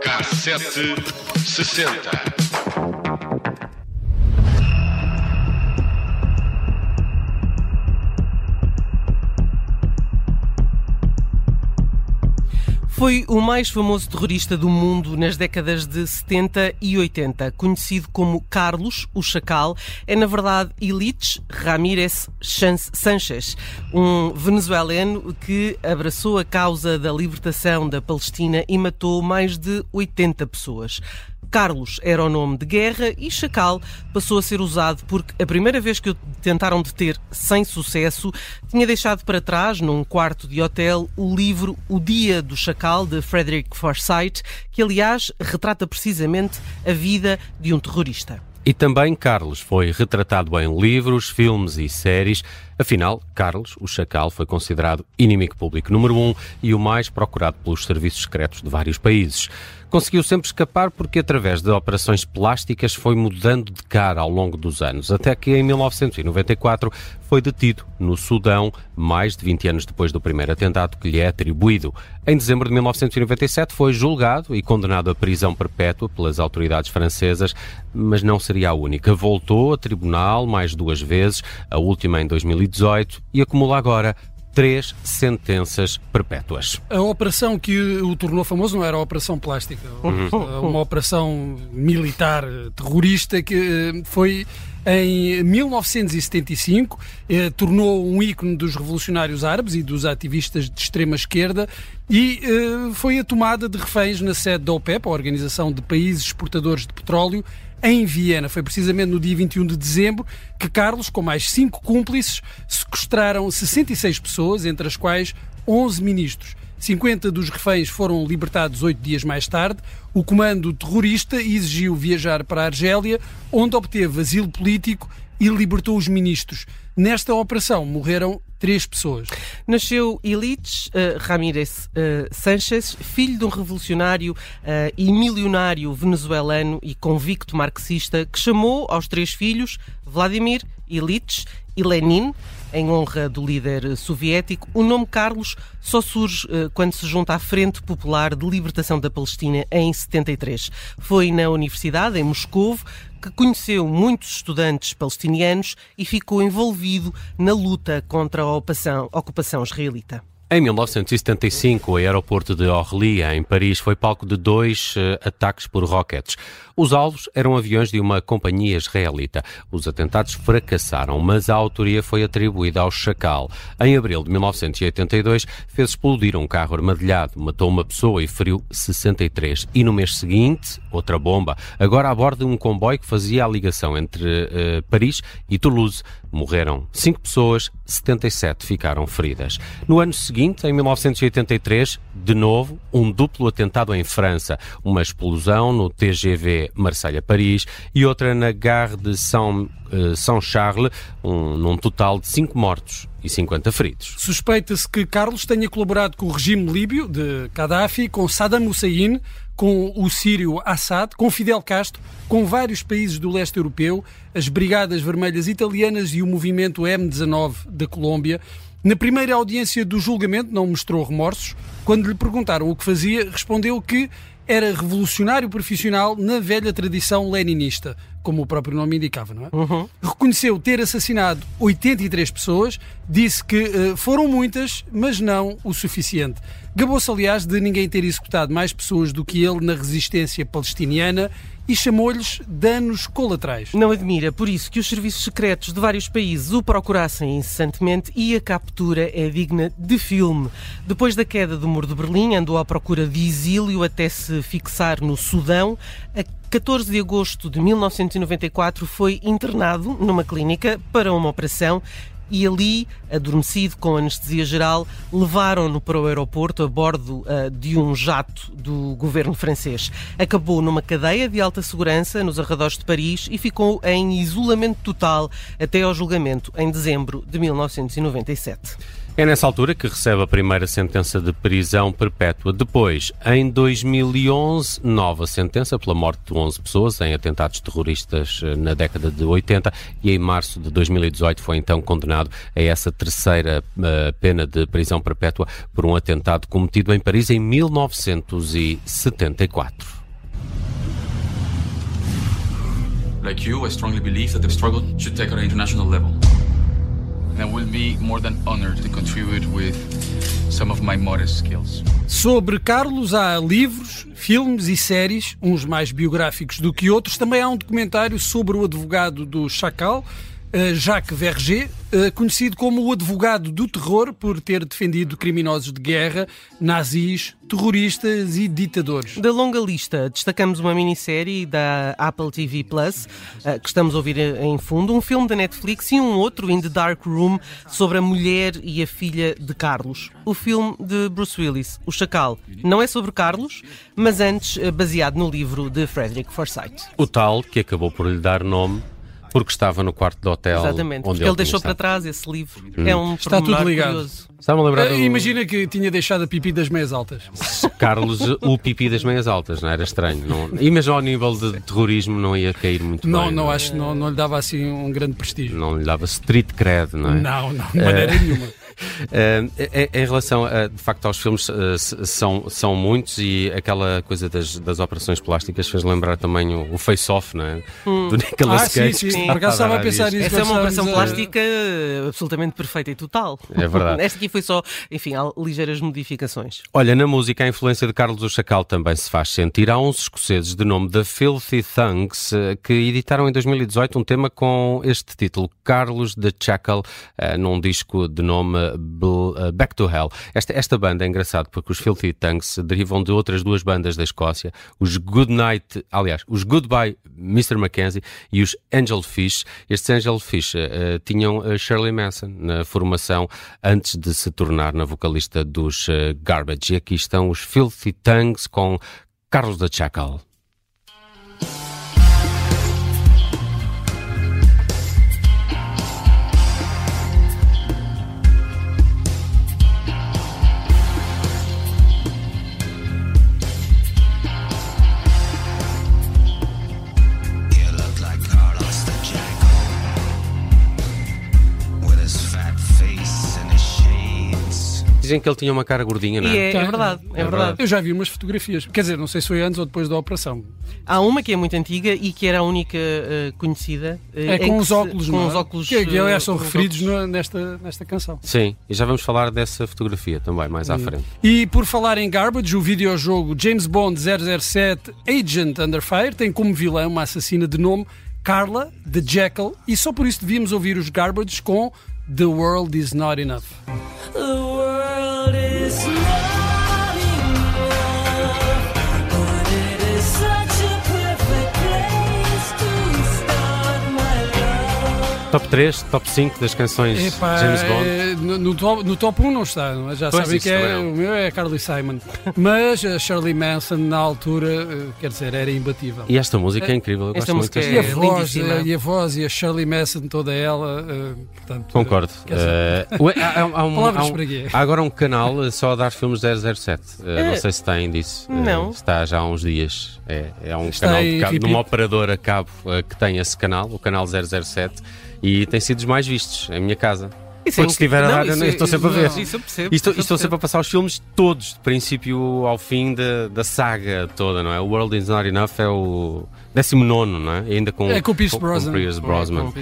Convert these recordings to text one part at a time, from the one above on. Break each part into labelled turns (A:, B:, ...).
A: Cassete sessenta.
B: Foi o mais famoso terrorista do mundo nas décadas de 70 e 80, conhecido como Carlos, o Chacal, é na verdade Illich Ramírez Sanchez, um venezuelano que abraçou a causa da libertação da Palestina e matou mais de 80 pessoas. Carlos era o nome de guerra e Chacal passou a ser usado porque a primeira vez que o tentaram deter sem sucesso tinha deixado para trás, num quarto de hotel, o livro O Dia do Chacal de Frederick Forsyth, que aliás retrata precisamente a vida de um terrorista.
C: E também Carlos foi retratado em livros, filmes e séries. Afinal, Carlos, o Chacal, foi considerado inimigo público número um e o mais procurado pelos serviços secretos de vários países. Conseguiu sempre escapar porque, através de operações plásticas, foi mudando de cara ao longo dos anos, até que em 1994 foi detido no Sudão, mais de 20 anos depois do primeiro atentado que lhe é atribuído. Em dezembro de 1997 foi julgado e condenado à prisão perpétua pelas autoridades francesas, mas não seria a única. Voltou a tribunal mais duas vezes, a última em 2018, e acumula agora três sentenças perpétuas.
D: A operação que o tornou famoso não era a Operação Plástica, uhum. uma operação militar terrorista que eh, foi em 1975, eh, tornou um ícone dos revolucionários árabes e dos ativistas de extrema esquerda e eh, foi a tomada de reféns na sede da OPEP, a Organização de Países Exportadores de Petróleo, em Viena. Foi precisamente no dia 21 de dezembro que Carlos, com mais cinco cúmplices, sequestraram 66 pessoas, entre as quais 11 ministros. 50 dos reféns foram libertados oito dias mais tarde. O comando terrorista exigiu viajar para a Argélia, onde obteve asilo político e libertou os ministros. Nesta operação morreram três pessoas.
B: Nasceu Illich uh, Ramírez uh, Sanchez, filho de um revolucionário uh, e milionário venezuelano e convicto marxista, que chamou aos três filhos Vladimir Illich e Lenin, em honra do líder soviético. O nome Carlos só surge uh, quando se junta à Frente Popular de Libertação da Palestina em 73. Foi na Universidade, em Moscou, que conheceu muitos estudantes palestinianos e ficou envolvido na luta contra a ocupação, ocupação israelita.
C: Em 1975, o aeroporto de Orly, em Paris, foi palco de dois uh, ataques por rockets. Os alvos eram aviões de uma companhia israelita. Os atentados fracassaram, mas a autoria foi atribuída ao Chacal. Em abril de 1982, fez explodir um carro armadilhado, matou uma pessoa e feriu 63. E no mês seguinte, outra bomba, agora a bordo de um comboio que fazia a ligação entre uh, Paris e Toulouse. Morreram cinco pessoas, 77 ficaram feridas. No ano seguinte, em 1983, de novo, um duplo atentado em França. Uma explosão no TGV Marselha-Paris e outra na Gare de São, uh, São Charles, um, num total de cinco mortos e 50 feridos.
D: Suspeita-se que Carlos tenha colaborado com o regime líbio de Gaddafi, com Saddam Hussein, com o sírio Assad, com Fidel Castro, com vários países do leste europeu, as Brigadas Vermelhas Italianas e o movimento M19 da Colômbia. Na primeira audiência do julgamento não mostrou remorsos. Quando lhe perguntaram o que fazia, respondeu que era revolucionário profissional na velha tradição leninista, como o próprio nome indicava, não é? Uhum. Reconheceu ter assassinado 83 pessoas, disse que uh, foram muitas, mas não o suficiente. Gabou-se, aliás, de ninguém ter executado mais pessoas do que ele na resistência palestiniana e chamou-lhes danos colaterais.
B: Não admira, por isso, que os serviços secretos de vários países o procurassem incessantemente e a captura é digna de filme. Depois da queda do Muro de Berlim, andou à procura de exílio até se fixar no Sudão. A 14 de agosto de 1994 foi internado numa clínica para uma operação e ali, adormecido com anestesia geral, levaram-no para o aeroporto a bordo uh, de um jato do governo francês. Acabou numa cadeia de alta segurança nos arredores de Paris e ficou em isolamento total até ao julgamento em dezembro de 1997.
C: É nessa altura que recebe a primeira sentença de prisão perpétua. Depois, em 2011, nova sentença pela morte de 11 pessoas em atentados terroristas eh, na década de 80 e em março de 2018 foi então condenado a essa terceira uh, pena de prisão perpétua por um atentado cometido em Paris em 1974.
E: Like you, I strongly believe that the struggle should take on an international level.
D: Sobre Carlos há livros, filmes e séries, uns mais biográficos do que outros. Também há um documentário sobre o advogado do Chacal, Jacques Verger, eh, conhecido como o advogado do terror por ter defendido criminosos de guerra, nazis, terroristas e ditadores.
B: Da longa lista, destacamos uma minissérie da Apple TV Plus, eh, que estamos a ouvir em fundo, um filme da Netflix e um outro, In the Dark Room, sobre a mulher e a filha de Carlos. O filme de Bruce Willis, O Chacal, não é sobre Carlos, mas antes baseado no livro de Frederick Forsyth.
C: O tal que acabou por lhe dar nome porque estava no quarto do hotel.
B: Exatamente,
C: onde
B: porque ele, deixou para trás esse livro.
C: Hum.
B: É um
D: Está tudo ligado.
B: Curioso.
C: Estava a lembrar do...
D: Imagina que tinha deixado a pipi das meias altas.
C: Carlos, o pipi das meias altas, não era estranho. Não... E mesmo ao nível de terrorismo não ia cair muito
D: não,
C: bem.
D: Não, não acho que não, não lhe dava assim um grande prestígio.
C: Não lhe dava street cred, não é?
D: Não, não, de maneira nenhuma.
C: Uh, em relação, a, de facto, aos filmes, uh, são, são muitos e aquela coisa das, das operações plásticas fez lembrar também o, o Face-Off, não é?
B: Hum.
C: Do Nicolas
D: ah,
C: Cage.
D: Sim, sim, por acaso estava a pensar nisso.
B: Essa é uma operação
D: a...
B: plástica absolutamente perfeita e total.
C: É verdade.
B: Esta aqui foi só, enfim, há ligeiras modificações.
C: Olha, na música, a influência de Carlos o Chacal também se faz sentir. Há uns escoceses de nome The Filthy Thugs eh, que editaram em 2018 um tema com este título, Carlos the Chacal, num disco de nome Back to Hell. Esta, esta banda é engraçada porque os Filthy Tongues derivam de outras duas bandas da Escócia, os Good Night, aliás, os Goodbye Mr. Mackenzie e os Angel Fish. Estes Angel Fish uh, tinham Shirley Manson na formação antes de se tornar na vocalista dos Garbage. E aqui estão os Filthy Tongues com Carlos da Chacal. Dizem que ele tinha uma cara gordinha, não é?
B: E é, é verdade, é, é verdade.
D: Eu já vi umas fotografias. Quer dizer, não sei se foi antes ou depois da operação.
B: Há uma que é muito antiga e que era a única uh, conhecida. Uh,
D: é com os óculos,
B: se,
D: com
B: é?
D: os óculos. Que, que aliás são referidos no, nesta, nesta canção.
C: Sim, e já vamos falar dessa fotografia também mais à frente.
D: E por falar em Garbage, o videojogo James Bond 007 Agent Under Fire tem como vilã uma assassina de nome Carla the Jackal e só por isso devíamos ouvir os Garbage com The World Is Not Enough. Isso.
C: Top 3, top 5 das canções
D: Epá,
C: James Bond?
D: É, no, no, top, no top 1 não está, já pois sabem que é, o meu é Carly Simon. Mas a Shirley Manson, na altura, eh, quer dizer, era imbatível.
C: E esta música é, é incrível, eu
B: esta
C: gosto
B: música
C: muito
D: é, e a voz, e a voz e a Shirley Manson, toda ela. Uh, portanto,
C: Concordo. Uh, há, há, um, há, um, há, agora um canal só a dar filmes 007. Uh, é. Não sei se tem disso.
B: Não.
C: está já há uns dias. É, é um está canal de, cabo, de uma operadora cabo que tem esse canal, o canal 007 e tem sido os mais vistos em minha casa. Isso Porque é estiver a dar, eu estou sempre a ver.
B: Isso, eu percebo.
C: E estou, estou sempre a passar os filmes todos, de princípio ao fim da, da saga toda, não é? O World is Not Enough é o 19, não é? E ainda com,
D: é com o Pierce Brosnan.
C: Com Pierce Brosnan.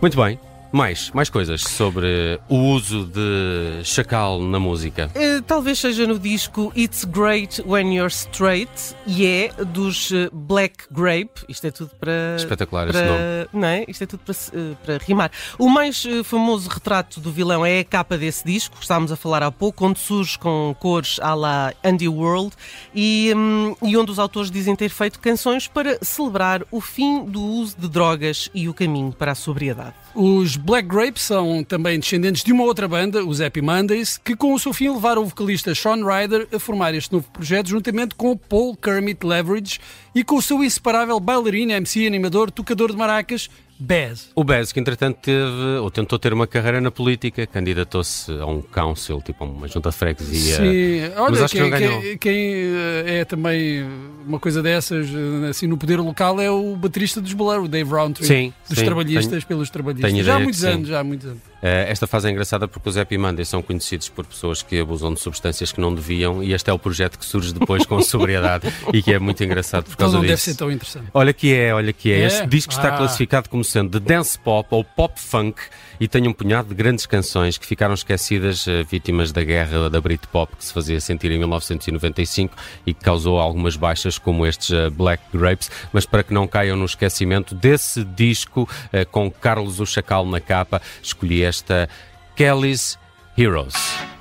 C: Muito bem. Mais, mais coisas sobre o uso de chacal na música.
B: Uh, talvez seja no disco It's Great When You're Straight e é dos uh, Black Grape. Isto é tudo para.
C: Espetacular
B: para,
C: esse nome.
B: Não é? Isto é tudo para, uh, para rimar. O mais famoso retrato do vilão é a capa desse disco, estávamos a falar há pouco, onde surge com cores à la Underworld e, um, e onde os autores dizem ter feito canções para celebrar o fim do uso de drogas e o caminho para a sobriedade.
D: Os Black Grape são também descendentes de uma outra banda, os Happy Mondays, que com o seu fim levaram o vocalista Sean Ryder a formar este novo projeto juntamente com Paul Kermit Leverage e com o seu inseparável bailarino, MC, animador, tocador de maracas, Bez.
F: O Bez, que entretanto teve, ou tentou ter uma carreira na política, candidatou-se a um council, tipo a uma junta de freguesia.
D: Sim,
F: mas
D: olha,
F: acho que
D: quem, quem, quem, eh, é também uma coisa dessas, eh, assim, no poder local é o baterista dos Blur, o Dave Rowntree.
F: Sim,
D: Dos
F: sim,
D: trabalhistas
F: tenho-
D: pelos trabalhistas. já há muitos anos, já há muitos anos.
F: Eh, esta fase é engraçada porque os Happy Mondays são conhecidos por pessoas que abusam de substâncias que não deviam e este é o projeto que surge depois com sobriedade e que é muito engraçado por
D: Então
F: causa
D: não deve
F: disso.
D: ser tão interessante.
F: Olha que é, olha que é.
D: É?
F: Este disco está
D: Ah.
F: classificado como sendo de dance pop ou pop funk e tem um punhado de grandes canções que ficaram esquecidas, eh, vítimas da guerra da Britpop que se fazia sentir em 1995 e que causou algumas baixas como estes eh, Black Grapes, mas para que não caiam no esquecimento desse disco eh, com Carlos o Chacal na capa, escolhi esta Kelly's Heroes.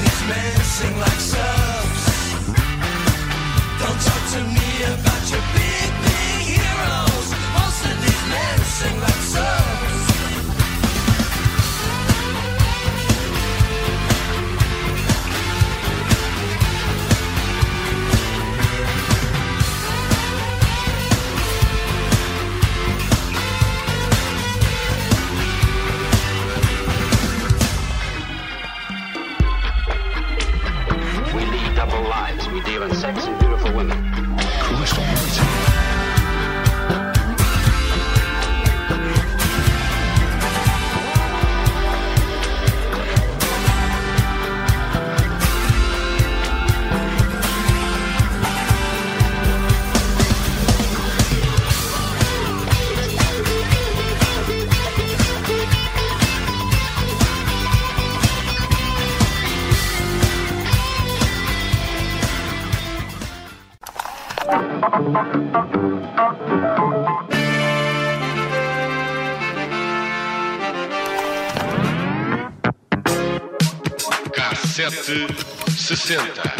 G: These men sing like subs. Don't talk to me about your big,
H: Texas.
C: Cassete 60.